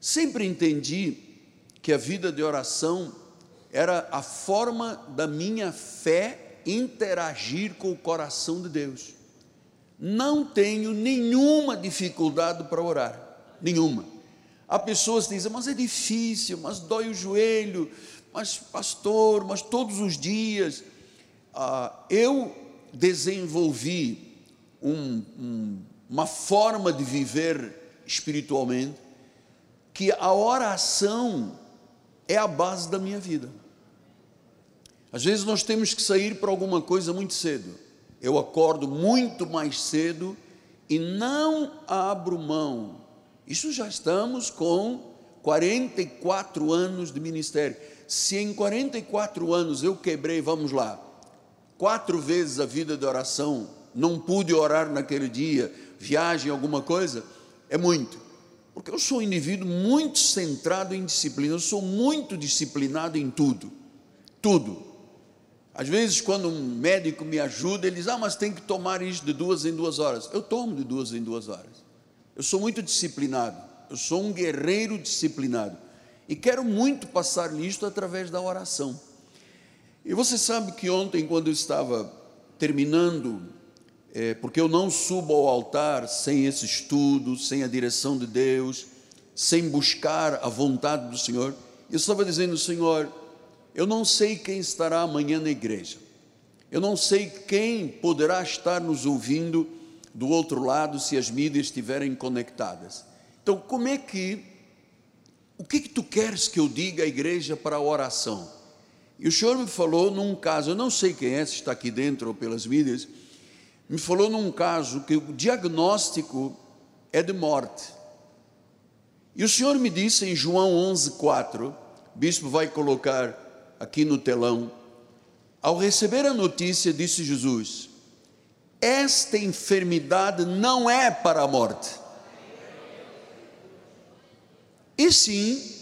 Sempre entendi que a vida de oração era a forma da minha fé interagir com o coração de Deus. Não tenho nenhuma dificuldade para orar, nenhuma. Há pessoas que dizem, mas é difícil, mas dói o joelho, mas pastor, mas todos os dias. Ah, eu desenvolvi um, um, uma forma de viver espiritualmente que a oração é a base da minha vida. Às vezes nós temos que sair para alguma coisa muito cedo. Eu acordo muito mais cedo e não abro mão. Isso já estamos com 44 anos de ministério. Se em 44 anos eu quebrei, vamos lá, quatro vezes a vida de oração, não pude orar naquele dia, viagem, alguma coisa, é muito. Porque eu sou um indivíduo muito centrado em disciplina, eu sou muito disciplinado em tudo. Tudo. Às vezes, quando um médico me ajuda, ele diz: Ah, mas tem que tomar isso de duas em duas horas. Eu tomo de duas em duas horas. Eu sou muito disciplinado. Eu sou um guerreiro disciplinado. E quero muito passar nisto através da oração. E você sabe que ontem, quando eu estava terminando, é, porque eu não subo ao altar sem esse estudo, sem a direção de Deus, sem buscar a vontade do Senhor, eu estava dizendo, Senhor, eu não sei quem estará amanhã na igreja, eu não sei quem poderá estar nos ouvindo do outro lado se as mídias estiverem conectadas. Então, como é que, o que, que tu queres que eu diga à igreja para a oração? E o senhor me falou num caso, eu não sei quem é, se está aqui dentro ou pelas mídias, me falou num caso que o diagnóstico é de morte. E o senhor me disse em João 11:4, o bispo vai colocar aqui no telão, ao receber a notícia, disse Jesus: Esta enfermidade não é para a morte. E sim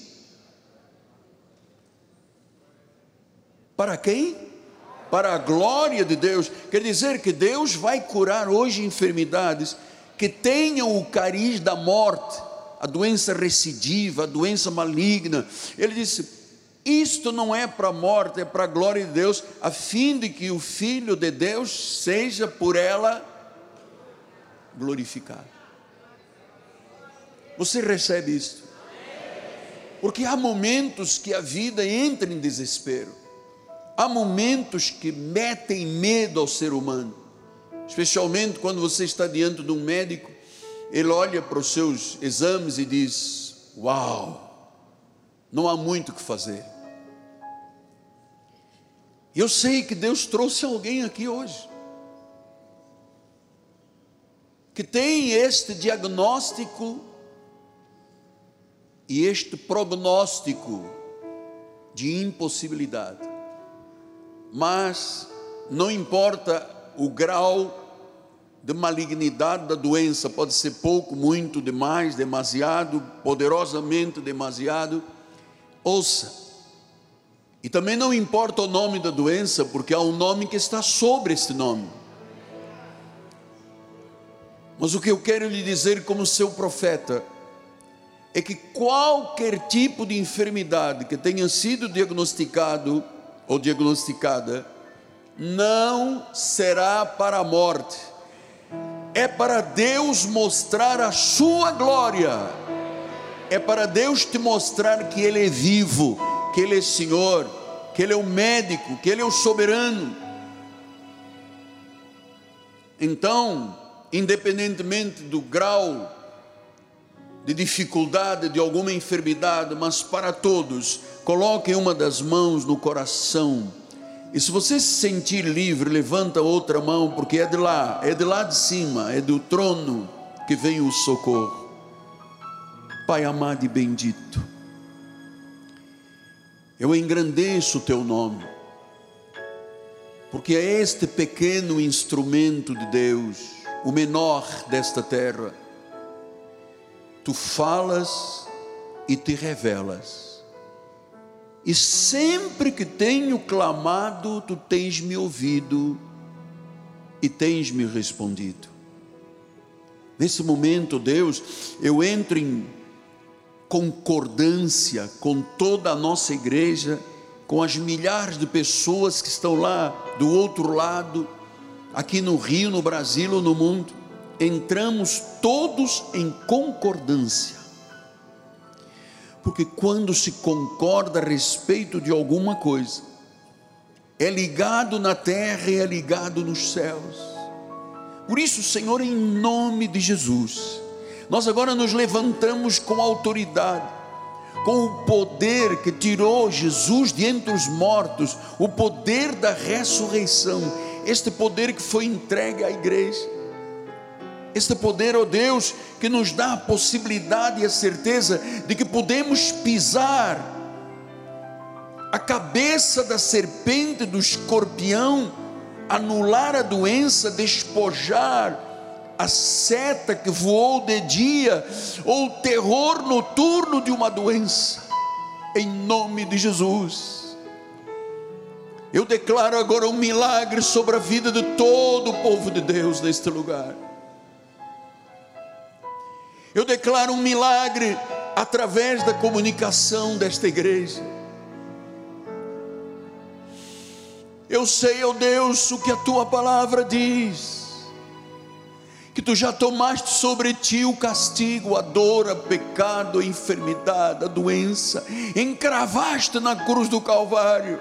Para quem? Para a glória de Deus. Quer dizer que Deus vai curar hoje enfermidades que tenham o cariz da morte, a doença recidiva, a doença maligna. Ele disse: Isto não é para a morte, é para a glória de Deus, a fim de que o Filho de Deus seja por ela glorificado. Você recebe isto? Porque há momentos que a vida entra em desespero. Há momentos que metem medo ao ser humano, especialmente quando você está diante de um médico, ele olha para os seus exames e diz: Uau, não há muito o que fazer. Eu sei que Deus trouxe alguém aqui hoje, que tem este diagnóstico e este prognóstico de impossibilidade mas não importa o grau de malignidade da doença, pode ser pouco, muito, demais, demasiado, poderosamente demasiado. Ouça. E também não importa o nome da doença, porque há um nome que está sobre este nome. Mas o que eu quero lhe dizer como seu profeta é que qualquer tipo de enfermidade que tenha sido diagnosticado ou diagnosticada, não será para a morte, é para Deus mostrar a sua glória, é para Deus te mostrar que Ele é vivo, que Ele é Senhor, que Ele é o médico, que Ele é o soberano. Então, independentemente do grau de dificuldade, de alguma enfermidade, mas para todos, coloquem uma das mãos no coração. E se você se sentir livre, levanta outra mão, porque é de lá, é de lá de cima, é do trono que vem o socorro. Pai amado e bendito, eu engrandeço o teu nome, porque é este pequeno instrumento de Deus, o menor desta terra. Tu falas e te revelas e sempre que tenho clamado, tu tens me ouvido e tens me respondido. Nesse momento, Deus, eu entro em concordância com toda a nossa igreja, com as milhares de pessoas que estão lá do outro lado, aqui no Rio, no Brasil ou no mundo, entramos todos em concordância. Porque quando se concorda a respeito de alguma coisa, é ligado na terra e é ligado nos céus. Por isso, Senhor, em nome de Jesus, nós agora nos levantamos com autoridade, com o poder que tirou Jesus de entre os mortos, o poder da ressurreição, este poder que foi entregue à igreja. Este poder, ó oh Deus, que nos dá a possibilidade e a certeza de que podemos pisar a cabeça da serpente, do escorpião, anular a doença, despojar a seta que voou de dia, ou o terror noturno de uma doença, em nome de Jesus. Eu declaro agora um milagre sobre a vida de todo o povo de Deus neste lugar. Eu declaro um milagre através da comunicação desta igreja. Eu sei, ó oh Deus, o que a tua palavra diz que tu já tomaste sobre ti o castigo, a dor, o pecado, a enfermidade, a doença, encravaste na cruz do Calvário,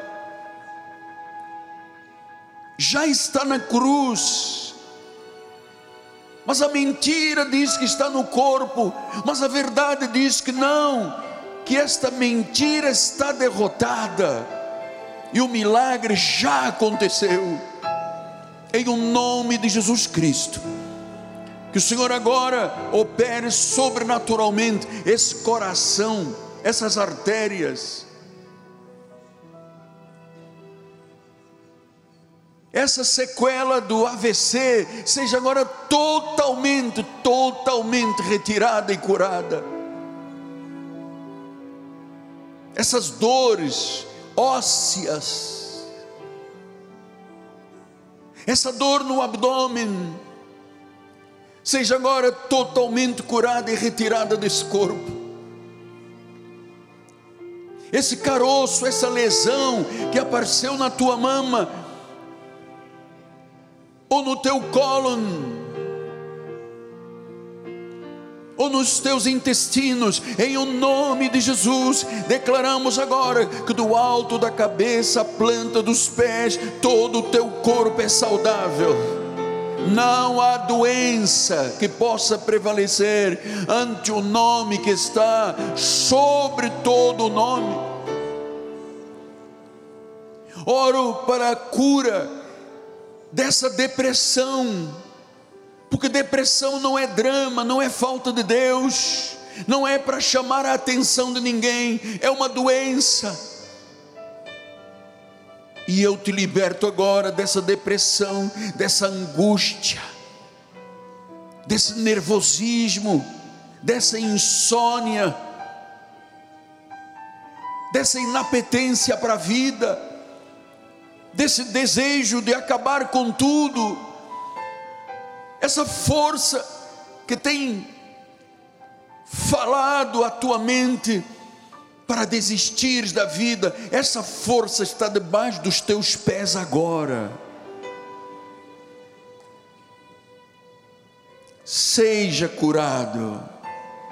já está na cruz, mas a mentira diz que está no corpo, mas a verdade diz que não, que esta mentira está derrotada, e o milagre já aconteceu, em o nome de Jesus Cristo que o Senhor agora opere sobrenaturalmente esse coração, essas artérias, essa sequela do AVC seja agora totalmente, totalmente retirada e curada. Essas dores ósseas, essa dor no abdômen, seja agora totalmente curada e retirada desse corpo. Esse caroço, essa lesão que apareceu na tua mama, ou no teu cólon, ou nos teus intestinos, em o nome de Jesus, declaramos agora que do alto da cabeça, a planta dos pés, todo o teu corpo é saudável não há doença que possa prevalecer ante o nome que está sobre todo o nome. Oro para a cura dessa depressão, porque depressão não é drama, não é falta de Deus, não é para chamar a atenção de ninguém, é uma doença. E eu te liberto agora dessa depressão, dessa angústia, desse nervosismo, dessa insônia, dessa inapetência para a vida, desse desejo de acabar com tudo, essa força que tem falado a tua mente, para desistires da vida, essa força está debaixo dos teus pés agora. Seja curado,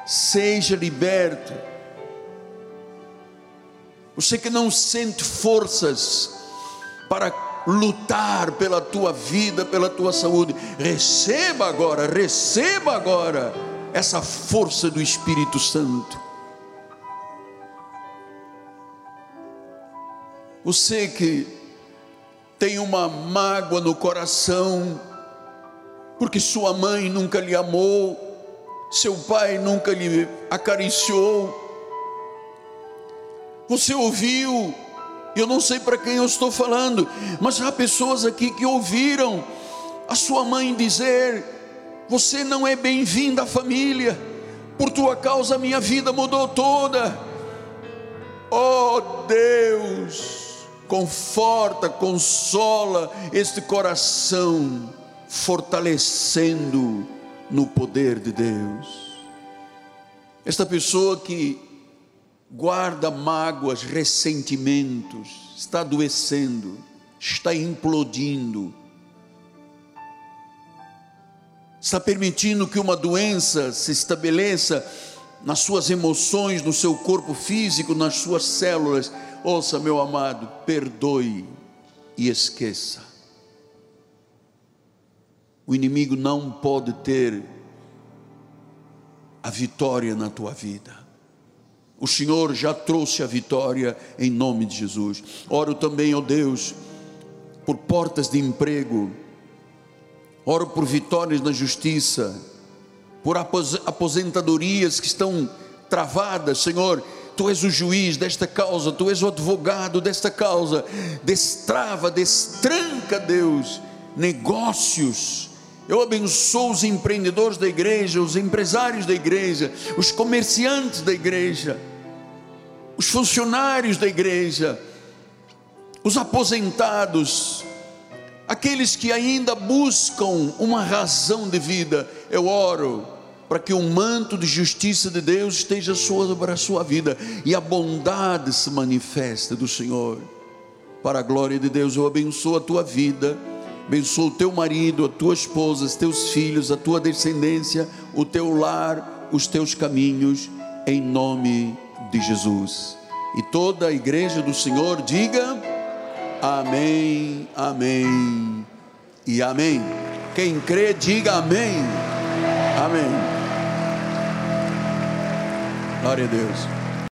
seja liberto. Você que não sente forças para lutar pela tua vida, pela tua saúde, receba agora, receba agora essa força do Espírito Santo. Você que tem uma mágoa no coração, porque sua mãe nunca lhe amou, seu pai nunca lhe acariciou. Você ouviu, eu não sei para quem eu estou falando, mas há pessoas aqui que ouviram a sua mãe dizer: Você não é bem-vinda à família, por tua causa minha vida mudou toda. Oh Deus! conforta, consola este coração, fortalecendo no poder de Deus. Esta pessoa que guarda mágoas, ressentimentos, está adoecendo, está implodindo, está permitindo que uma doença se estabeleça nas suas emoções, no seu corpo físico, nas suas células. Ouça, meu amado, perdoe e esqueça. O inimigo não pode ter a vitória na tua vida. O Senhor já trouxe a vitória em nome de Jesus. Oro também, ó Deus, por portas de emprego, oro por vitórias na justiça, por aposentadorias que estão travadas, Senhor. Tu és o juiz desta causa, tu és o advogado desta causa. Destrava, destranca, Deus, negócios. Eu abençoo os empreendedores da igreja, os empresários da igreja, os comerciantes da igreja, os funcionários da igreja, os aposentados, aqueles que ainda buscam uma razão de vida. Eu oro para que o manto de justiça de Deus esteja sobre a sua vida e a bondade se manifeste do Senhor. Para a glória de Deus, eu abençoo a tua vida, abençoo o teu marido, a tua esposa, os teus filhos, a tua descendência, o teu lar, os teus caminhos, em nome de Jesus. E toda a igreja do Senhor diga: Amém, Amém e Amém. Quem crê, diga Amém. Amém. Glória a Deus.